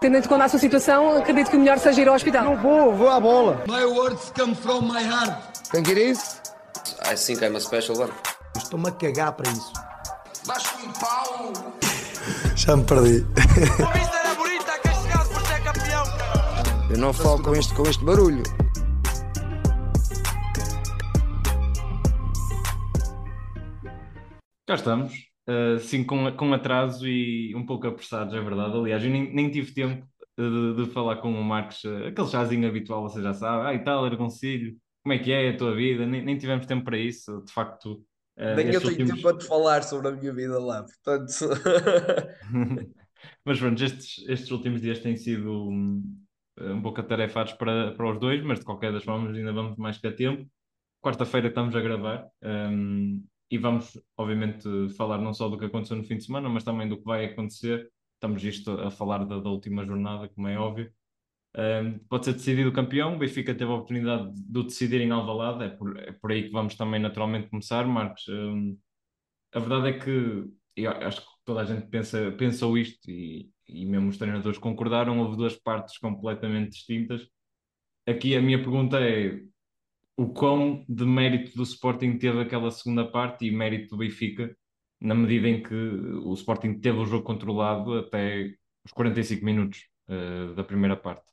Tendo em conta a sua situação, acredito que o melhor seja ir ao hospital. Não vou, vou à bola. My words come from my heart. Think it is? I think I'm a special one. Estou-me a cagar para isso. Baixo um pau. Já me perdi. A vista era bonita, castigado por ser campeão. Eu não falo com este, com este barulho. Já estamos, uh, sim, com, com atraso e um pouco apressados, é verdade. Aliás, eu nem, nem tive tempo de, de falar com o Marcos, uh, aquele chazinho habitual, você já sabe, ah, e tal, era conselho, como é que é a tua vida? Nem, nem tivemos tempo para isso, de facto. Uh, nem eu tenho últimos... tempo para te falar sobre a minha vida lá, portanto. mas pronto, estes, estes últimos dias têm sido um, um pouco atarefados para, para os dois, mas de qualquer das formas ainda vamos mais que a tempo. Quarta-feira estamos a gravar. Um, e vamos, obviamente, falar não só do que aconteceu no fim de semana, mas também do que vai acontecer. Estamos isto a falar da, da última jornada, como é óbvio. Um, pode ser decidido o campeão, o Benfica teve a oportunidade de o decidir em Alvalade, é por, é por aí que vamos também naturalmente começar, Marcos. Um, a verdade é que eu acho que toda a gente pensa, pensou isto e, e mesmo os treinadores concordaram, houve duas partes completamente distintas. Aqui a minha pergunta é: o quão de mérito do Sporting teve aquela segunda parte e mérito do Benfica, na medida em que o Sporting teve o jogo controlado até os 45 minutos uh, da primeira parte.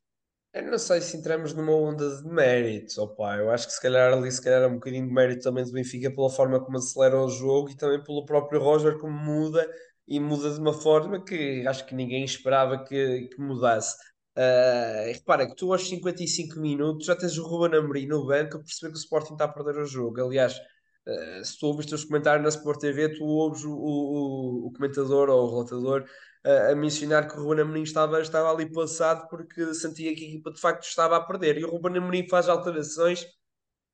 Eu não sei se entramos numa onda de méritos, opa. Eu acho que se calhar ali se calhar é um bocadinho de mérito também do Benfica pela forma como acelera o jogo e também pelo próprio Roger como muda e muda de uma forma que acho que ninguém esperava que, que mudasse. Uh, repara que tu aos 55 minutos já tens o Ruben Amorim no banco a perceber que o Sporting está a perder o jogo. Aliás, uh, se tu ouves os comentários na Sport TV, tu ouves o, o, o comentador ou o relatador uh, a mencionar que o Ruben Amorim estava, estava ali passado porque sentia que a equipa de facto estava a perder. E o Ruben Amorim faz alterações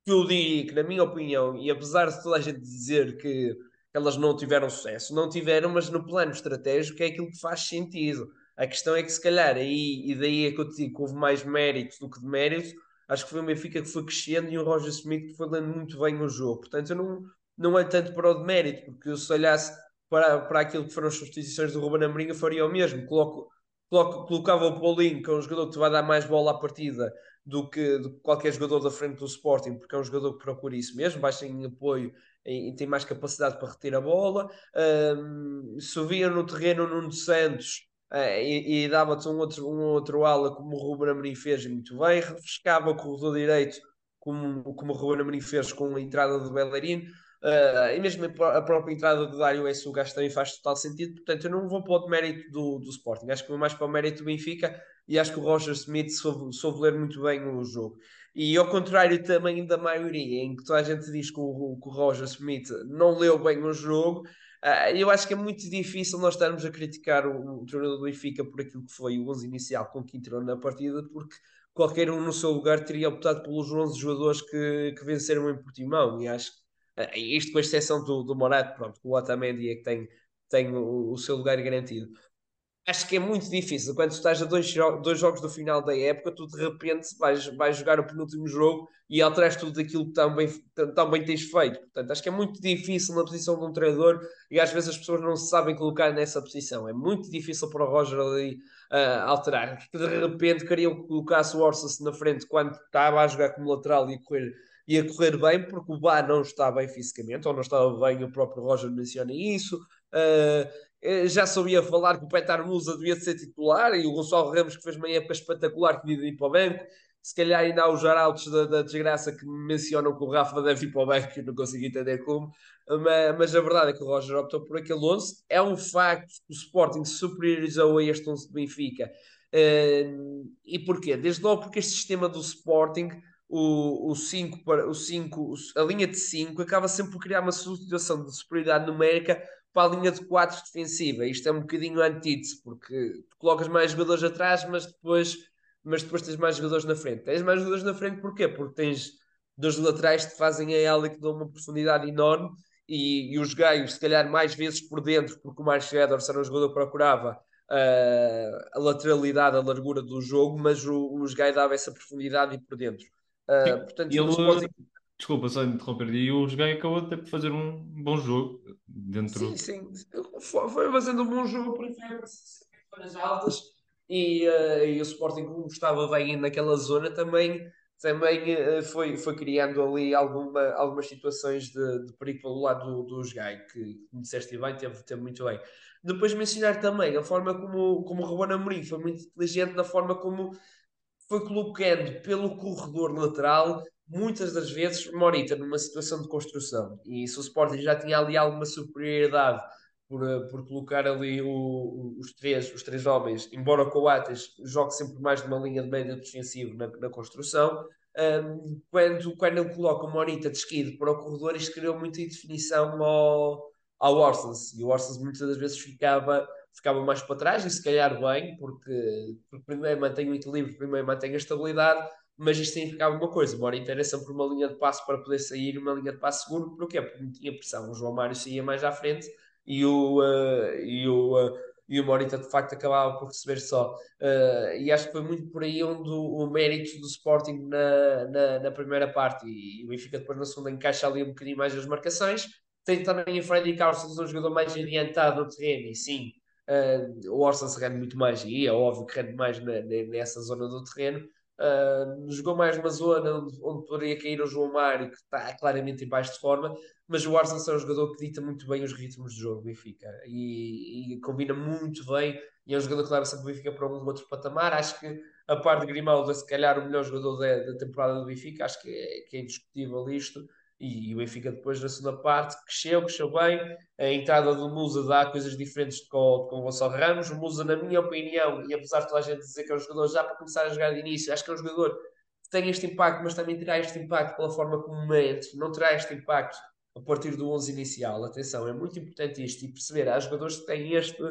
que eu diria que, na minha opinião, e apesar de toda a gente dizer que elas não tiveram sucesso, não tiveram, mas no plano estratégico é aquilo que faz sentido a questão é que se calhar aí, e daí é que eu te digo que houve mais mérito do que de mérito, acho que foi o Benfica que foi crescendo e o Roger Smith que foi dando muito bem o jogo. Portanto, eu não, não olho tanto para o de mérito, porque se olhasse para, para aquilo que foram as substituições do Ruben Amorim, eu faria o mesmo. Coloco, coloco, colocava o Paulinho, que é um jogador que te vai dar mais bola à partida do que, do que qualquer jogador da frente do Sporting, porque é um jogador que procura isso mesmo, baixa em apoio e, tem mais capacidade para reter a bola. Um, se via no terreno Nuno Santos e, e dava-te um outro, um outro ala como o Ruben Amorim fez muito bem, refrescava o corredor direito como, como o Ruben Amorim fez com a entrada do Bellerin uh, e mesmo a própria entrada do Dário S. o gasto também faz total sentido, portanto eu não vou para o mérito do, do Sporting, acho que vou mais para o mérito do Benfica e acho que o Roger Smith soube, soube ler muito bem o jogo. E ao contrário também da maioria, em que toda a gente diz que o, que o Roger Smith não leu bem o jogo, Uh, eu acho que é muito difícil nós estarmos a criticar o, o treinador do Benfica por aquilo que foi o 11 inicial com que entrou na partida, porque qualquer um no seu lugar teria optado pelos 11 jogadores que, que venceram em Portimão. E acho que uh, isto com exceção do, do Morato, pronto, o Otamendi é que tem, tem o, o seu lugar garantido acho que é muito difícil. Quando estás a dois, dois jogos do final da época, tu de repente vais, vais jogar o penúltimo jogo e alteras tudo aquilo que tão bem, tens feito. Portanto, acho que é muito difícil na posição de um treinador e às vezes as pessoas não se sabem colocar nessa posição. É muito difícil para o Roger ali uh, alterar. De repente queriam que colocasse o Orsas na frente quando estava a jogar como lateral e a correr correr bem porque o Bá não está bem fisicamente, ou não estava bem, o próprio Roger menciona isso. Uh, eh, já sabia falar que o Petar Musa devia ser titular e o Gonçalo Ramos, que fez uma época espetacular, que devia ir para o banco. Se calhar ainda há os jaraltos da, da, desgraça que mencionam que o Rafa deve ir para o banco, e não consigo entender como. Mas, mas, a verdade é que o Roger optou por aquele 11. É um facto que o Sporting superiorizou a este 11 de Benfica. Uh, e porquê? Desde logo porque este sistema do Sporting o, o, para, o cinco, a linha de 5 acaba sempre por criar uma situação de superioridade numérica para a linha de 4 defensiva. Isto é um bocadinho antítese, porque tu colocas mais jogadores atrás, mas depois, mas depois tens mais jogadores na frente. Tens mais jogadores na frente porquê? Porque tens dois laterais que fazem a ala e que dão uma profundidade enorme e, e os gaios, se calhar, mais vezes por dentro, porque o Marcos Edwards era um jogador que procurava uh, a lateralidade, a largura do jogo, mas o, os gaios davam essa profundidade e por dentro. Uh, portanto, ele, Desculpa só interromper. E o Jogai acabou ter por fazer um bom jogo dentro. Sim, sim. Foi fazendo um bom jogo para as altas. e, uh, e o Sporting, como estava bem naquela zona, também, também uh, foi, foi criando ali alguma, algumas situações de, de perigo pelo lado do, do que, como disseste bem, teve, teve muito bem. Depois mencionar também a forma como, como o Ruben Amorim foi muito inteligente na forma como foi colocando pelo corredor lateral muitas das vezes Morita numa situação de construção. E se o Sporting já tinha ali alguma superioridade por, eh, por colocar ali o, os, três, os três homens, embora o Coates jogue sempre mais numa linha de médio defensivo na, na construção, um, quando, quando ele coloca o Morita de esquido para o corredor, isto criou muita indefinição ao, ao Orsens, e o Orsens muitas das vezes ficava, ficava mais para trás, e se calhar bem, porque, porque primeiro mantém o equilíbrio, primeiro mantém a estabilidade, mas isto significava uma coisa, o Morita era sempre uma linha de passo para poder sair, uma linha de passo seguro? Porque não tinha pressão, o João Mário saía mais à frente, e o, uh, e o, uh, e o Morita de facto acabava por receber só. Uh, e acho que foi muito por aí onde o, o mérito do Sporting na, na, na, primeira parte e o Benfica depois na segunda encaixa ali um bocadinho mais as marcações. Tem também o Freddy Carlos, um jogador mais adiantado no terreno, e sim, o Orson se rende muito mais, e é óbvio que rende mais na, nessa zona do terreno. Uh, jogou mais numa zona onde, onde, poderia cair o João Mário, que está claramente em baixo de forma, mas o Arsenal é um jogador que dita muito bem os ritmos do jogo do Benfica e, e, combina muito bem e é um jogador que leva sempre o Benfica para um outro patamar. Acho que a parte de Grimaldo é se calhar o melhor jogador da, da temporada do Benfica, acho que é, que é indiscutível isto. E, e, o Benfica depois na segunda parte cresceu, cresceu bem. A entrada do Musa dá coisas diferentes com, com o Gonçalo Ramos. O Musa, na minha opinião, e apesar de toda a gente dizer que é um jogador já para começar a jogar de início, acho que é um jogador que tem este impacto, mas também terá este impacto pela forma como mente, não terá este impacto a partir do 11 inicial. Atenção, é muito importante isto e perceber. Há jogadores que têm este,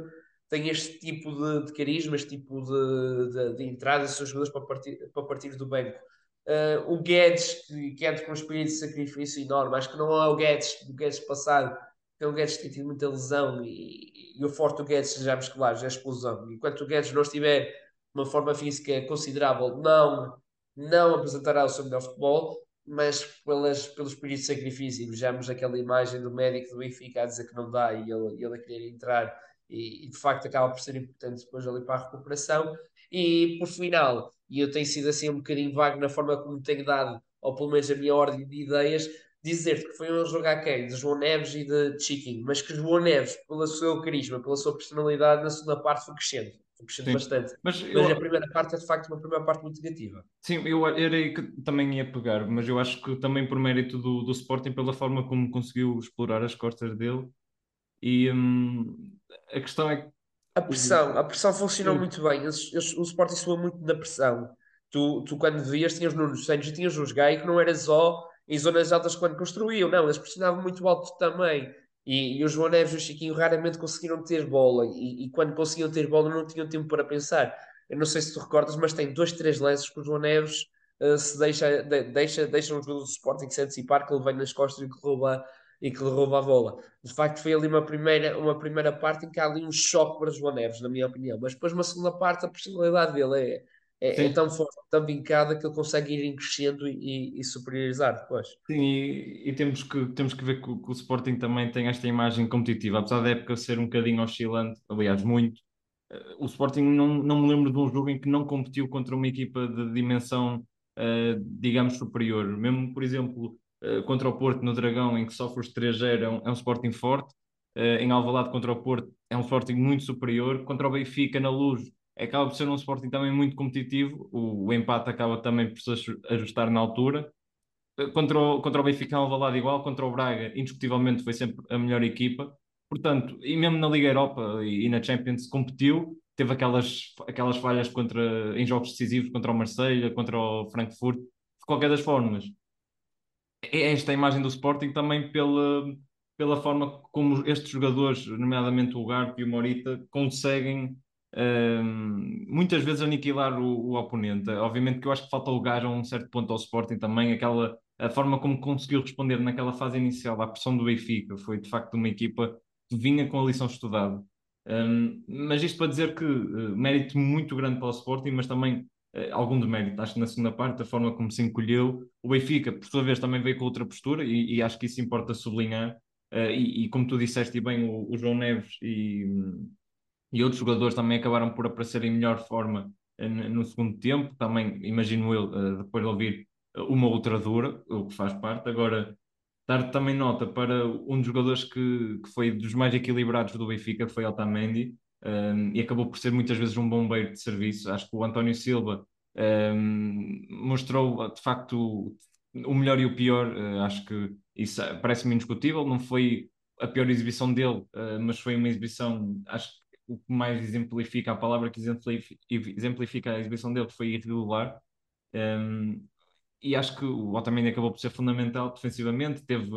têm este tipo de, de carisma, este tipo de, de, de entrada, são jogadores para partir, para partir do banco. Uh, o Guedes, que, que entra com um espírito de sacrifício enorme, acho que não é o Guedes do Guedes passado, porque o Guedes tem tido muita lesão e, e o forte do Guedes, claros, é a explosão. Enquanto o Guedes não estiver uma forma física considerável, não, não apresentará o seu melhor futebol mas pelas, pelo espírito de sacrifício, vejamos aquela imagem do médico do Benfica a dizer que não dá e ele, ele a querer entrar, e, e, de facto acaba por ser importante depois ali para a recuperação. E por final, e eu tenho sido assim um bocadinho vago na forma como tenho dado, ou pelo menos a minha ordem de ideias, dizer-te que foi um jogo aquém de João Neves e de Chiquinho, mas que João Neves, pelo seu carisma, pela sua personalidade, na segunda parte foi crescendo crescendo Sim. bastante. Mas, mas eu... a primeira parte é de facto uma primeira parte muito negativa. Sim, eu era aí que também ia pegar, mas eu acho que também por mérito do, do Sporting, pela forma como conseguiu explorar as costas dele. E hum, a questão é que. A pressão, a pressão funcionou muito bem. Eles, eles, o Sporting soa muito na pressão. Tu, tu quando vias, tinhas Nuno Santos e tinhas os Gai, que não era só em zonas altas quando construíam, não, eles pressionavam muito alto também. E, e o João Neves e o Chiquinho raramente conseguiram ter bola e, e, quando conseguiam ter bola não tinham tempo para pensar. Eu não sei se tu recordas, mas tem dois, três lances que o João Neves uh, se deixa, de, deixa, deixa um jogador do Sporting se antecipar que ele vem nas costas e que rouba, e que lhe rouba a bola. De facto, foi ali uma primeira, uma primeira parte em que há ali um choque para João Neves, na minha opinião. Mas depois, uma segunda parte, a personalidade dele é, é, é, tão forte, tão vincada que ele consegue ir crescendo e, e superiorizar depois. Sim, e, e, temos, que, temos que ver que o, que o, Sporting também tem esta imagem competitiva, apesar da época ser um bocadinho oscilante, aliás, muito. Eh, o Sporting não, não me lembro de um jogo em que não competiu contra uma equipa de dimensão, uh, digamos, superior. Mesmo, por exemplo, contra o Porto no Dragão, em que sofre os 3-0, é, um, é um Sporting forte. Uh, em Alvalade contra o Porto é um Sporting muito superior. Contra o Benfica na Luz acaba por ser um Sporting também muito competitivo. O, o empate acaba também por se ajustar na altura. Eh, contra o, contra o Benfica, Alvalade igual. Contra o Braga, indiscutivelmente, foi sempre a melhor equipa. Portanto, e mesmo na Liga Europa e, e na Champions competiu, teve aquelas, aquelas falhas contra, em jogos decisivos contra o Marseille, contra o Frankfurt, de qualquer das formas. É esta imagem do Sporting também pela, pela forma como estes jogadores, nomeadamente o Garpo e o Morita, conseguem muitas vezes aniquilar o, o, oponente. Obviamente que eu acho que falta lugar a um certo ponto ao Sporting também, aquela a forma como conseguiu responder naquela fase inicial à pressão do Benfica foi de facto uma equipa que vinha com a lição estudada. Um, mas isto para dizer que uh, mérito muito grande para o Sporting, mas também algum demérito. Acho que na segunda parte, a forma como se encolheu, o Benfica, por sua vez, também veio com outra postura e, e acho que isso importa sublinhar. Uh, e, e, como tu disseste bem, o, o João Neves e, e outros jogadores também acabaram por aparecer em melhor forma eh, no segundo tempo. Também, imagino eu, eh, depois de ouvir uma outra dura, o que faz parte. Agora, dar também nota para um dos jogadores que, que foi dos mais equilibrados do Benfica, que foi Otamendi, um, e acabou por ser muitas vezes um bombeiro de serviço. Acho que o António Silva um, mostrou de facto o melhor e o pior. Uh, acho que isso parece-me indiscutível. Não foi a pior exibição dele, uh, mas foi uma exibição, acho que o que mais exemplifica, a palavra que exemplifica, a exibição dele foi irregular. Um, e acho que o Otamendi acabou por ser fundamental defensivamente, teve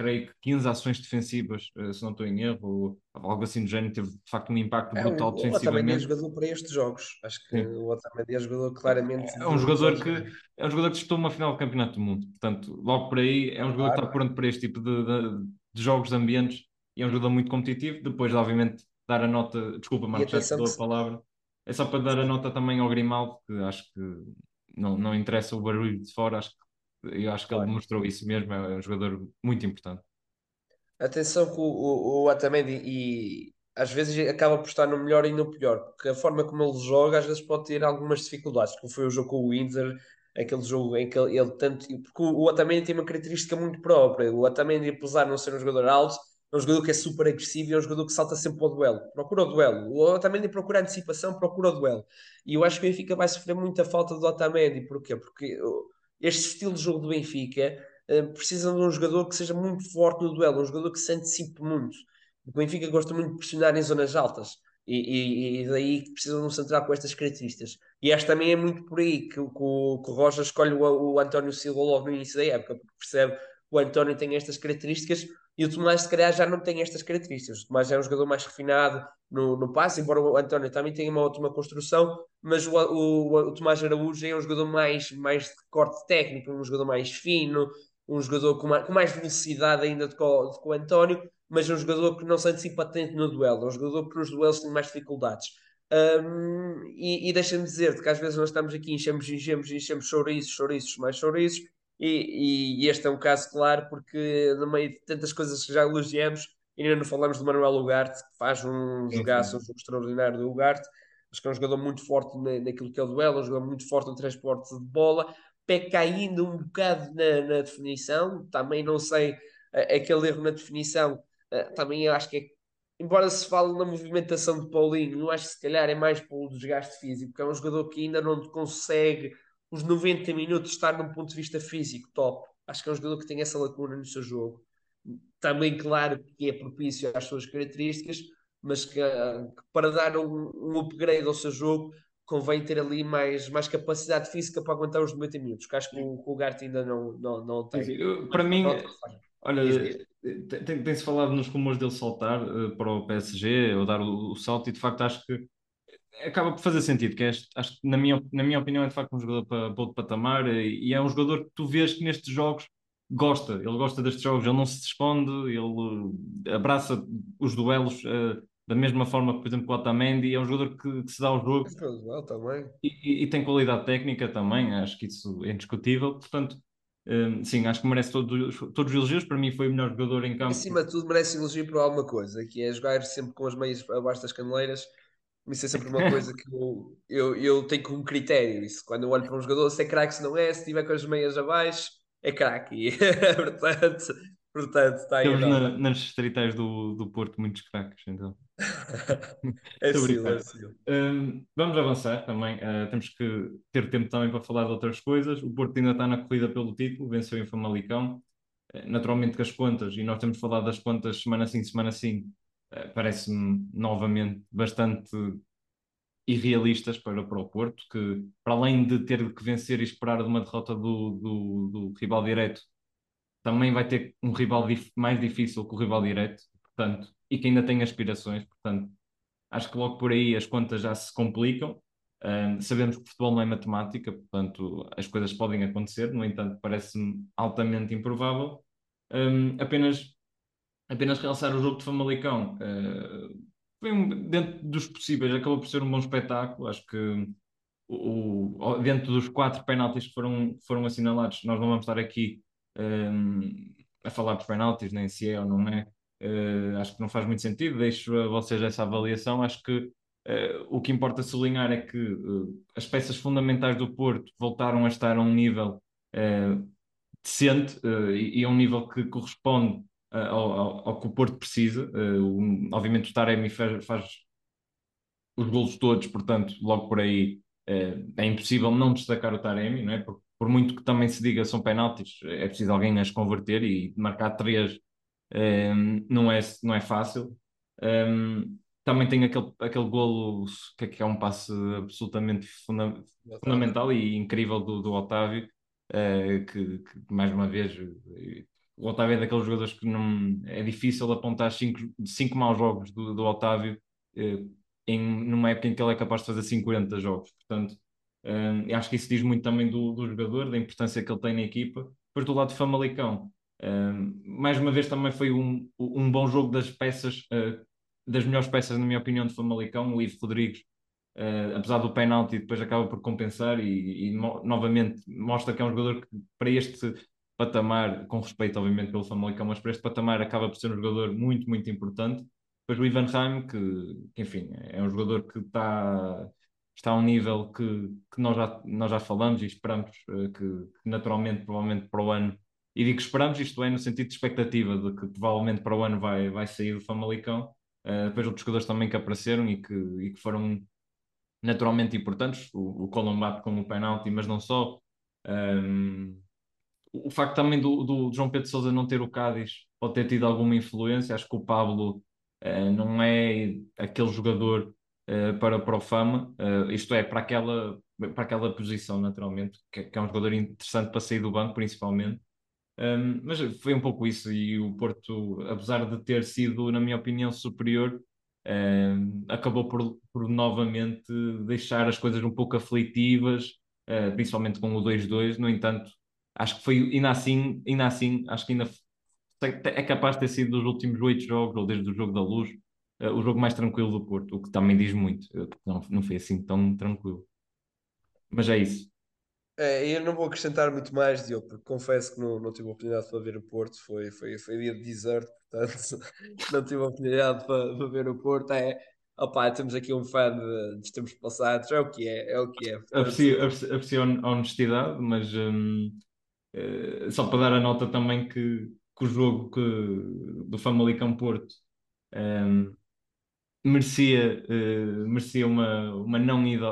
creio que 15 ações defensivas, eh, se não estou em erro, ou algo assim do género, teve de facto um impacto É, brutal o é defensivamente. jogador para estes jogos. Acho que Sim. o Otamendi é jogador claramente. É um de- jogador que é um jogador que disputou uma final do Campeonato do Mundo. Portanto, logo por aí é um jogador que está Claro. pronto para este tipo de, de- de jogos, de ambientes, e é um jogador muito competitivo. Depois, obviamente, dar a nota, desculpa, Marcos, já te dou a palavra. É só para dar a nota também ao Grimaldo, que acho que não, não interessa o barulho de fora, acho que eu acho que ele demonstrou isso mesmo, é um jogador muito importante. Atenção que o, o, o Otamendi e às vezes acaba por estar no melhor e no pior, porque a forma como ele joga às vezes pode ter algumas dificuldades, como foi o jogo com o Windsor, aquele jogo em que ele, ele tanto. Porque o, o Otamendi tem uma característica muito própria. O Otamendi, apesar de não ser um jogador alto, é um jogador que é super agressivo e é um jogador que salta sempre para o duelo. Procura o duelo. O Otamendi procura a antecipação, procura o duelo. E eu acho que o Benfica vai sofrer muita falta do Otamendi. Porquê? Porque este estilo de jogo do Benfica eh, precisa de um jogador que seja muito forte no duelo, um jogador que se antecipe muito. O Benfica gosta muito de pressionar em zonas altas. E, e, e daí que precisa de um central com estas características. E acho também é muito por aí que, que o, que o Roger escolhe o, o António Silva logo no início da época, porque percebe que o António tem estas características e o Tomás, se calhar, já não tem estas características. O Tomás é um jogador mais refinado no, no passe, embora o António também tenha uma ótima construção, mas o, o, o Tomás Araújo é um jogador mais, mais de corte técnico, um jogador mais fino, um jogador com com mais velocidade ainda do que o António, mas é um jogador que não se antecipa tanto no duelo, é um jogador que nos duelos tem mais dificuldades. Um, e, e deixa-me dizer-te que às vezes nós estamos aqui, enchemos, enchemos, enchemos chouriços, chouriços, mais chouriços, e, e este é um caso claro, porque no meio de tantas coisas que já elogiamos, ainda não falamos do Manuel Ugarte, que faz um jogaço, um jogo extraordinário do Ugarte, acho que é um jogador muito forte na, naquilo que é o duelo, um jogador muito forte no transporte de bola, peca ainda um bocado na, na definição, também não sei, a- aquele erro na definição, eh, também eu acho que é embora se fale na movimentação de Paulinho, eu acho que se calhar é mais pelo desgaste físico, porque é um jogador que ainda não consegue os 90 minutos estar num ponto de vista físico top. Acho que é um jogador que tem essa lacuna no seu jogo. Também, claro, que é propício às suas características, mas que, que para dar um, um upgrade ao seu jogo convém ter ali mais, mais capacidade física para aguentar os 90 minutos, que acho que o, que o Garte ainda não, não, não tem. Para mim, faz. Olha, Diz, tem- tem-se falado nos rumores dele saltar eh, para o PSG ou dar o, o salto, e de facto acho que acaba por fazer sentido. Que é acho que, na minha, na minha opinião, é de facto um jogador para, para outro patamar eh, e é um jogador que tu vês que nestes jogos gosta, ele gosta destes jogos, ele não se esconde, ele eh, abraça os duelos eh, da mesma forma que, por exemplo, o Otamendi, é um jogador que, que se dá ao jogo e, e- e tem qualidade técnica também, acho que isso é indiscutível. Portanto, hum, sim, acho que merece todos, todos os elogios. Para mim, foi o melhor jogador em campo. Acima de tudo, merece elogio por alguma coisa, que é jogar sempre com as meias abaixo das caneleiras. Isso é sempre uma coisa que eu, eu, eu tenho como critério. Isso, quando eu olho para um jogador, se é craque, se não é, se tiver com as meias abaixo, é craque. portanto, portanto, está aí. Temos na- nas distritais do, do Porto muitos craques, então. É a sim, é sim. Hum, vamos avançar também. Uh, temos que ter tempo também para falar de outras coisas. O Porto ainda está na corrida pelo título, venceu em Famalicão. Uh, naturalmente que as contas, e nós temos falado das contas semana sim, semana sim, parece-me novamente bastante irrealistas para, para o Porto, que para além de ter que vencer e esperar de uma derrota do, do, do rival direto, também vai ter um rival dif- mais difícil que o rival direto, portanto, e que ainda tem aspirações, portanto, acho que logo por aí as contas já se complicam. Sabemos que futebol não é matemática, portanto, as coisas podem acontecer, no entanto, parece-me altamente improvável. Um, apenas, apenas realçar o jogo de Famalicão. Uh, foi um, dentro dos possíveis, acabou por ser um bom espetáculo. Acho que o, dentro dos quatro penaltis que foram, foram assinalados, nós não vamos estar aqui um, a falar dos penaltis, nem se é ou não é. Uh, acho que não faz muito sentido, deixo a vocês essa avaliação. Acho que uh, o que importa sublinhar é que uh, as peças fundamentais do Porto voltaram a estar a um nível decente e, e, a um nível que corresponde ao, ao, ao, que o Porto precisa. O, obviamente, o Taremi faz, faz, os golos todos, portanto, logo por aí é impossível não destacar o Taremi, não é? Por, por muito que também se diga são penaltis, é preciso alguém as converter e marcar três um, não, é, não é fácil. Um, também tem aquele, aquele golo que, que é um passe absolutamente funda fundamental e incrível do, do Otávio, uh, que, que, mais uma vez o Otávio é daqueles jogadores que não é difícil apontar cinco, cinco maus jogos do, do Otávio uh, em, numa época em que ele é capaz de fazer 50 jogos. Portanto, um, acho que isso diz muito também do, do jogador, da importância que ele tem na equipa. Depois do lado de Famalicão, mais uma vez também foi um, um bom jogo das peças, uh, das melhores peças, na minha opinião, de Famalicão, o Ivo Rodrigues, uh, apesar do penalti, depois acaba por compensar e, e no, novamente mostra que é um jogador que para este patamar, com respeito obviamente pelo Famalicão, mas para este patamar acaba por ser um jogador muito, muito importante. Depois o Ivan Heim, que, que enfim, é um jogador que está está a um nível que, que nós, já, nós já falamos e esperamos uh, que, que, naturalmente, provavelmente para o ano e digo esperamos, isto é, no sentido de expectativa de que provavelmente para o ano vai, vai sair do Famalicão. Uh, depois outros jogadores também que apareceram e que, e que foram naturalmente importantes, o, o Colombato com o penalti, mas não só. Um, o facto também do, do, João Pedro Sousa não ter o Cádiz pode ter tido alguma influência. Acho que o Pablo uh, não é aquele jogador uh, para, para o Fama, uh, isto é, para aquela, para aquela posição, naturalmente, que, que, é um jogador interessante para sair do banco, principalmente. Um, mas foi um pouco isso, e o Porto, apesar de ter sido, na minha opinião, superior, um, acabou por, por novamente deixar as coisas um pouco aflitivas, uh, principalmente com o 2-2. No entanto, acho que foi ainda assim, ainda assim, acho que ainda é capaz de ter sido dos últimos oito jogos, ou desde o jogo da luz, uh, o jogo mais tranquilo do Porto, o que também diz muito, não, não foi assim tão tranquilo. Mas é isso. É, eu não vou acrescentar muito mais, Diogo, porque confesso que não, não tive a oportunidade para ver o Porto, foi, foi, foi dia de desert, portanto não tive a oportunidade para, para ver o Porto. É, opá, temos aqui um fã de, dos tempos passados, é o que é, é o que é. Aprecio, aprecio a honestidade, mas hum, uh, só para dar a nota também que, que o jogo que, do Famalicão Porto um, merecia, uh, merecia uma, uma não ida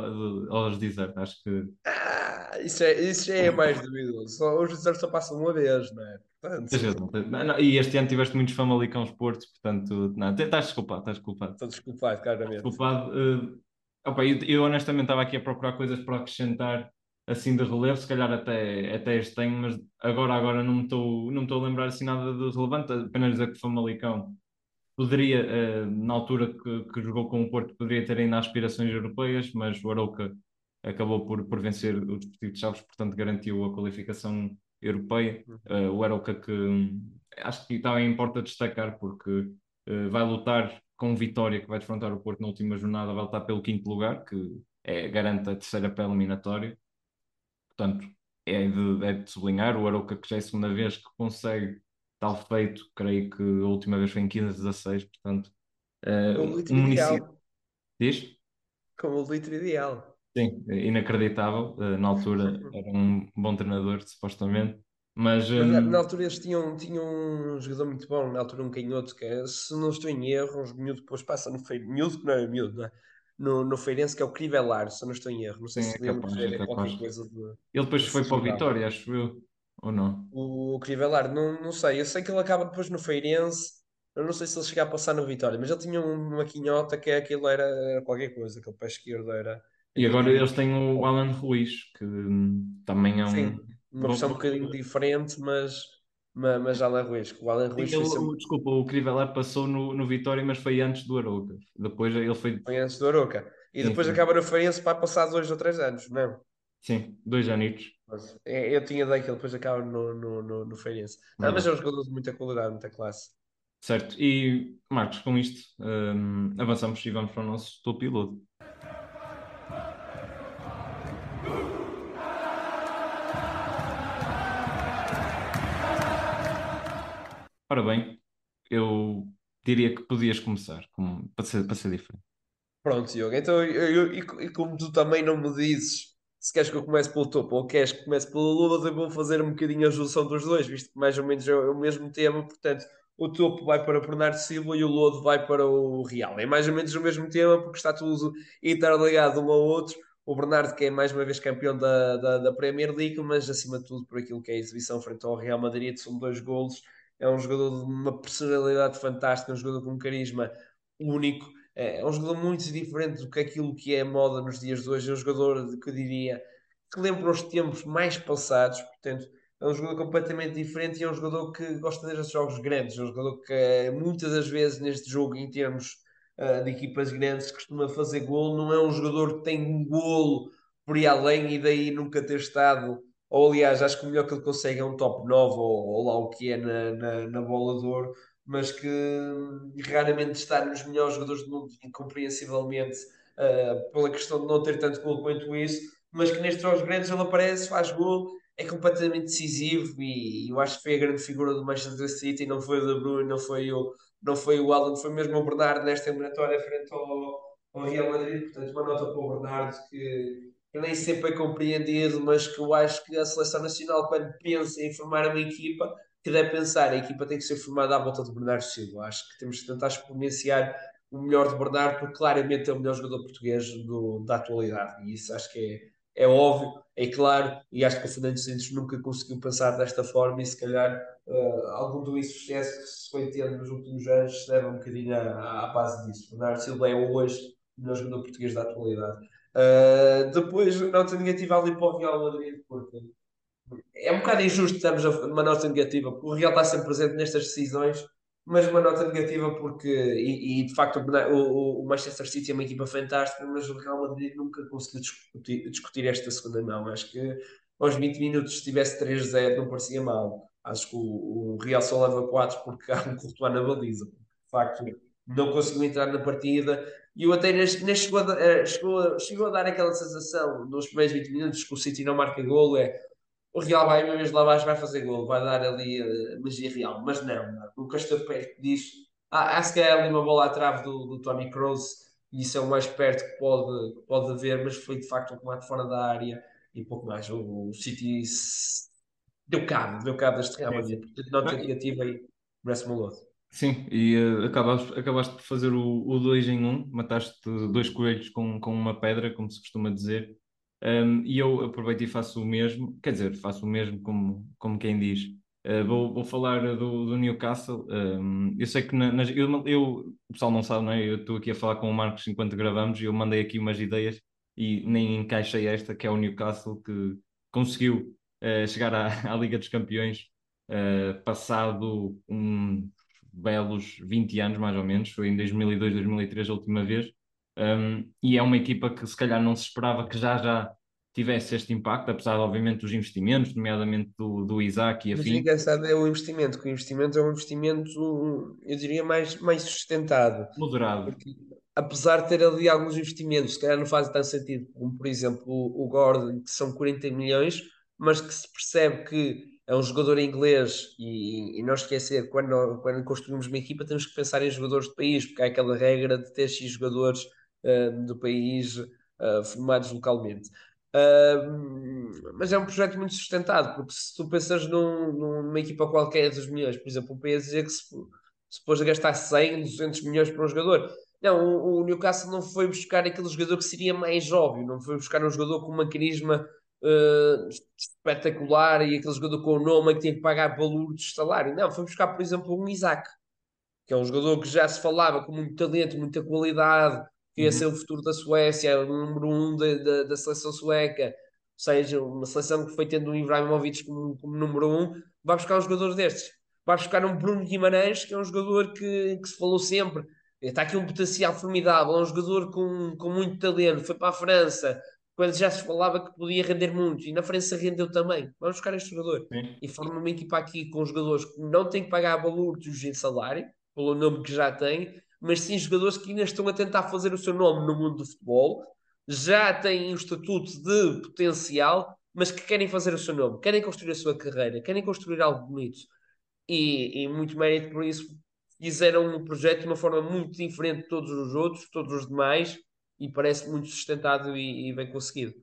aos desert, acho que ah, isso, é, isso é mais duvidoso. Os desertos só passam uma vez, não é? Portanto... E este ano tiveste muitos famalicões portos, portanto, não, estás desculpado, estás desculpado. Estou desculpado, claramente. Desculpado. Uh, opa, eu, eu, honestamente estava aqui a procurar coisas para acrescentar assim de relevo, se calhar até, até este tenho, mas agora, agora não me estou não a lembrar assim nada de relevante, apenas dizer que o Famalicão poderia, uh, na altura que, que, jogou com o Porto, poderia ter ainda aspirações europeias, mas o Arouca acabou por, por vencer o Desportivo de Chaves, portanto garantiu a qualificação europeia. Uh, o Arouca que acho que também importa destacar porque uh, vai lutar com vitória que vai defrontar o Porto na última jornada, vai lutar pelo quinto lugar, que é, garante a terceira pé eliminatória. Portanto, é de, é de sublinhar o Arouca que já é a segunda vez que consegue tal feito, creio que a última vez foi em 15 16, portanto, uh, um município. Diz? Como o litro ideal. Sim, inacreditável. Uh, na altura era um bom treinador, supostamente. Mas, um... na, na, altura eles tinham, tinham um jogador muito bom, na altura um canhoto, que é, se não estou em erro, uns miúdo depois passa no feio, miúdo não é miúdo, não é? No, no Feirense, que é o Crivelar, se não estou em erro. Não sei Sim, se é capaz, ver, é qualquer coisa de. Ele depois foi para o Vitória, acho eu. Ou não? O, o Crivelar, não, não sei. Eu sei que ele acaba depois no Feirense. Eu não sei se ele chega a passar no Vitória, mas ele tinha uma quinhota que aquilo era, era qualquer coisa, aquele pé esquerdo era. E agora eles têm o Alan Ruiz, que hum, também é um. Sim, uma versão um bocadinho diferente, mas, mas, Alan Ruiz. O Alan Ruiz ele, sempre... Desculpa, o Crivelar passou no, no Vitória, mas foi antes do Aroca. Depois ele foi. Foi antes do Aroca. E sim, depois sim. acaba no Feirense para passar dois ou três anos, não? Sim, dois anos. É, eu tinha daquele, depois acaba no, no, no, no Feirense. Não, mas é um jogador de muita qualidade, muita classe. Certo, e Marcos, com isto um, avançamos e vamos para o nosso top piloto. Ora bem, eu diria que podias começar como, para, ser, para ser diferente. Pronto, Diogo. Então, eu, eu- e, e como tu também não me dizes se queres que eu comece pelo topo ou queres que comece pelo Lula, eu vou fazer um bocadinho a junção dos dois, visto que mais ou menos é o, é mesmo tema. Portanto, o topo vai para o Bernardo Silva e o Lodo vai para o Real. É mais ou menos o mesmo tema, porque está tudo interligado um ao outro. O Bernardo, que é mais uma vez campeão da, da, da Premier League, mas acima de tudo por aquilo que é a exibição frente ao Real Madrid, são dois golos. É um jogador de uma personalidade fantástica, um jogador com um carisma único. É é um jogador muito diferente do que aquilo que é moda nos dias de hoje. É um jogador de- que eu diria que lembra os tempos mais passados, portanto, é um jogador completamente diferente e é um jogador que gosta destes jogos grandes. É um jogador que eh, muitas das vezes neste jogo, em termos ah, de equipas grandes, costuma fazer golo. Não é um jogador que tem um golo por aí além e daí nunca ter estado. Ou aliás, acho que o melhor que ele consegue é um top 9 ou, ou lá o que é na, na, na bola de ouro mas que raramente está nos melhores jogadores do mundo, incompreensivelmente, uh, pela questão de não ter tanto gol quanto isso, mas que nestes jogos grandes ele aparece, faz gol, é completamente decisivo e, eu acho que foi a grande figura do Manchester City, não foi o De Bruyne, não foi o, não foi o Alan, foi mesmo o Bernardo nesta eliminatória frente ao, ao Real Madrid, portanto uma nota para o Bernardo que, que nem sempre é compreendido, mas que eu acho que a seleção nacional quando pensa em formar uma equipa que deve pensar, a equipa tem que ser formada à volta de Bernardo Silva. Acho que temos que tentar exponenciar o melhor de Bernardo, porque claramente é o melhor jogador português do, da atualidade. E isso acho que é, é óbvio, é claro, e acho que o Fernando Santos nunca conseguiu pensar desta forma e se calhar uh, algum do insucesso que se foi tendo nos últimos anos se deve um bocadinho à, à base disso. Bernardo Silva é hoje o melhor jogador português da atualidade. Uh, depois, nota negativa ali para o Real Madrid, porque é um bocado injusto estarmos a uma nota negativa, porque o Real está sempre presente nestas decisões, mas uma nota negativa porque, e, e de facto, o, o, Manchester City é uma equipa fantástica, mas o Real Madrid nunca conseguiu discutir, discutir esta segunda mão. Acho que aos 20 minutos, se tivesse 3-0, não parecia mal. Acho que o, o, Real só leva 4 porque há um Courtois na baliza. De facto, não conseguiu entrar na partida. E o até nem chegou, a, chegou, chegou a dar aquela sensação nos primeiros 20 minutos que o City não marca golo. É, o Real vai, uma vez lá abaixo, vai fazer gol, vai dar ali uh, magia real, mas não, nunca esteve perto disso. Ah, acho que é ali uma bola à trave do, do Tony Kroos, e isso é o mais perto que pode, que pode haver, mas foi de facto um remate fora da área e pouco mais. O, o City deu cabo, deu cabo deste Real Madrid, portanto, nota negativa e merece-me um outro. Sim, e uh, acabaste, acabaste de fazer o 2 em 1, um, mataste dois coelhos com, com uma pedra, como se costuma dizer. Um, e eu aproveito e faço o mesmo, quer dizer, faço o mesmo como, como quem diz. Uh, vou, vou falar do, do Newcastle. Um, eu sei que na, nas, eu, eu, o pessoal não sabe, não é? Eu estou aqui a falar com o Marcos enquanto gravamos e eu mandei aqui umas ideias e nem encaixei esta, que é o Newcastle, que conseguiu uh, chegar à, à, Liga dos Campeões uh, passado um belos 20 anos, mais ou menos. Foi em 2002, 2003 a última vez. Um, e é uma equipa que se calhar não se esperava que já já tivesse este impacto, apesar obviamente dos investimentos, nomeadamente do, do Isaac e Mas afim. o engraçado é o investimento, que o investimento é um investimento, eu diria, mais, mais sustentado. Moderado. Porque, apesar de ter ali alguns investimentos, se calhar não faz tanto sentido, como por exemplo o, o Gordon, que são 40 milhões, mas que se percebe que é um jogador inglês e, e não esquecer, quando, quando construímos uma equipa, temos que pensar em jogadores de país, porque há aquela regra de ter X jogadores uh, do país uh, formados localmente. Uh, mas é um projeto muito sustentado, porque se tu pensas num, numa equipa qualquer dos milhões, por exemplo, o PSG que se, se pôs a gastar 100, 200 milhões para um jogador, não, o, o, Newcastle não foi buscar aquele jogador que seria mais óbvio, não foi buscar um jogador com uma carisma uh, espetacular e aquele jogador com o nome que tem que pagar valor de salário, não, foi buscar, por exemplo, um Isaac, que é um jogador que já se falava com muito talento, muita qualidade, que ia uhum. ser o futuro da Suécia, o número um da, da, da, seleção sueca, ou seja, uma seleção que foi tendo o Ibrahimovic como, como número um, vai buscar um jogador destes. Vai buscar um Bruno Guimarães, que é um jogador que, que se falou sempre. Está aqui um potencial formidável, é um jogador com, com muito talento. Foi para a França, quando já se falava que podia render muito, e na França rendeu também. Vamos buscar este jogador. Sim. E forma uma equipa aqui com jogadores que não têm que pagar valores de salário, pelo nome que já têm, mas sim jogadores que ainda estão a tentar fazer o seu nome no mundo do futebol, já têm um estatuto de potencial, mas que querem fazer o seu nome, querem construir a sua carreira, querem construir algo bonito. E, e muito mérito por isso fizeram um projeto de uma forma muito diferente de todos os outros, todos os demais, e parece muito sustentado e, e bem conseguido.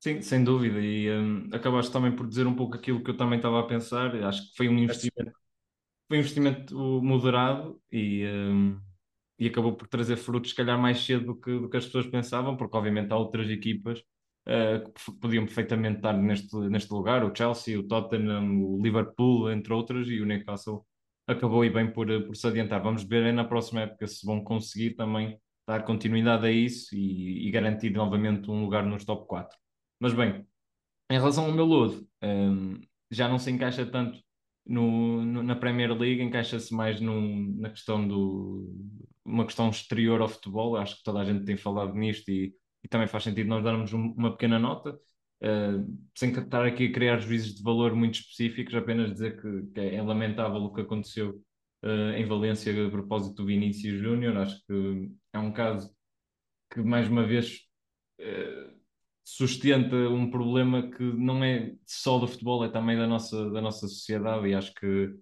Sim, sem dúvida. E um, acabaste também por dizer um pouco aquilo que eu também estava a pensar. Acho que foi um investimento, foi um investimento moderado e, um, e acabou por trazer frutos, se calhar, mais cedo do que, do que as pessoas pensavam, porque obviamente há outras equipas uh, que podiam perfeitamente estar neste, neste lugar, o Chelsea, o Tottenham, o Liverpool, entre outras, e o Newcastle acabou e bem por, por se adiantar. Vamos ver aí na próxima época se vão conseguir também dar continuidade a isso e, e garantir novamente um lugar nos top 4. Mas bem, em relação ao meu lodo, um, já não se encaixa tanto no, no, na Premier League, encaixa-se mais num, na questão do uma questão exterior ao futebol. Acho que toda a gente tem falado nisto e, e também faz sentido nós darmos um, uma pequena nota. Uh, sem estar aqui a criar juízes de valor muito específicos, apenas dizer que, que é lamentável o que aconteceu uh, em Valência a propósito do Vinícius Júnior. Acho que é um caso que, mais uma vez, uh, sustenta um problema que não é só do futebol, é também da nossa, da nossa sociedade. E acho que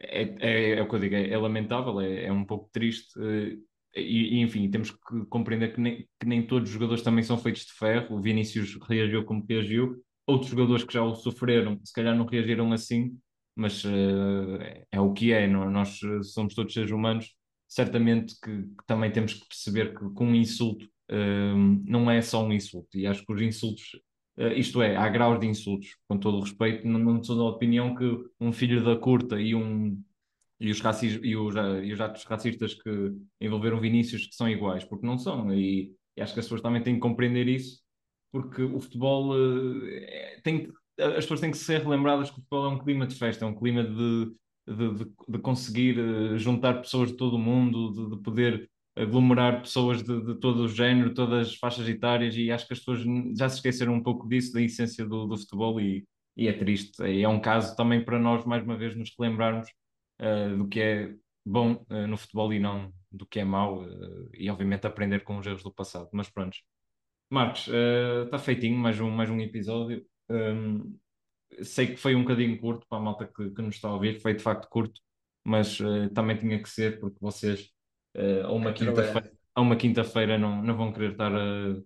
é, é, é o que eu digo, é, é lamentável, é, um pouco triste. E, e, enfim, temos que compreender que nem, que nem todos os jogadores também são feitos de ferro. O Vinícius reagiu como reagiu, outros jogadores que já o sofreram, se calhar não reagiram assim, mas uh, é o que é. Não? Nós somos todos seres humanos. Certamente que, que também temos que perceber que com um insulto uh, não é só um insulto. E acho que os insultos, uh, isto é, há graus de insultos, com todo o respeito, não, não sou da opinião que um filho da curta e um e os, racis, e, os, e os atos racistas que envolveram Vinícius que são iguais, porque não são. E, e, acho que as pessoas também têm que compreender isso, porque o futebol uh, tem as pessoas têm que ser relembradas que o futebol é um clima de festa, é um clima de, de, de, de conseguir uh, juntar pessoas de todo o mundo, de, de poder aglomerar pessoas de, de, todo o género, todas as faixas etárias, e acho que as pessoas já se esqueceram um pouco disso, da essência do, do futebol, e, e é triste. E é um caso também para nós, mais uma vez, nos relembrarmos uh, do que é bom uh, no futebol e não do que é mau, uh, e obviamente aprender com os erros do passado. Mas pronto. Marcos, está feitinho mais um, mais um episódio. Um, sei que foi um bocadinho curto para a malta que, que nos está a ouvir, foi de facto curto, mas também tinha que ser, porque vocês a uma quinta-feira a uma quinta-feira não, não vão querer estar a,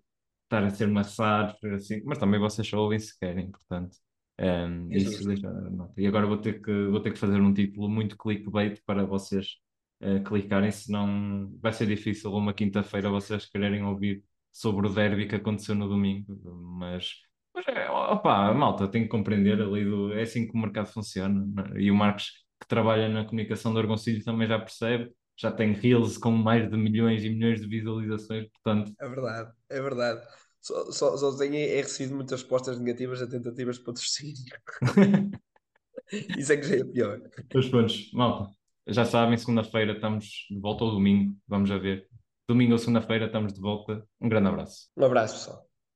estar a ser maçados, assim, mas também vocês só ouvem se querem, portanto. Um, isso deixa E agora vou ter, que, vou ter que fazer um título muito clickbait para vocês uh, clicarem, senão vai ser difícil uma quinta-feira vocês quererem ouvir sobre o derby que aconteceu no domingo. Mas é, opa, malta, tem que compreender ali do, é assim que o mercado funciona. Né? E o Marcos, que trabalha na comunicação do Argoncilho, também já percebe. Já tem reels com mais de milhões e milhões de visualizações, portanto. É verdade, é verdade. Só, só, só tenho é recebido muitas respostas negativas a tentativas de patrocínio. Isso é que já é pior. Mas pronto, malta, já sabem, segunda-feira estamos de volta ou domingo, vamos a ver. Domingo ou segunda-feira estamos de volta. Um grande abraço. Um abraço, pessoal.